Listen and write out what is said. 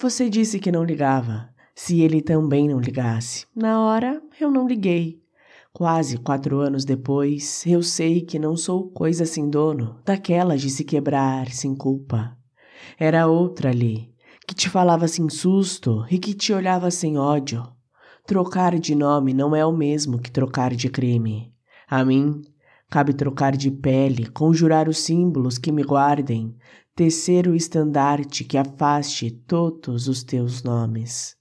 Você disse que não ligava. Se ele também não ligasse. Na hora, eu não liguei. Quase quatro anos depois, eu sei que não sou coisa sem dono, daquelas de se quebrar sem culpa. Era outra ali, que te falava sem susto e que te olhava sem ódio. Trocar de nome não é o mesmo que trocar de crime. A mim, cabe trocar de pele, conjurar os símbolos que me guardem, tecer o estandarte que afaste todos os teus nomes.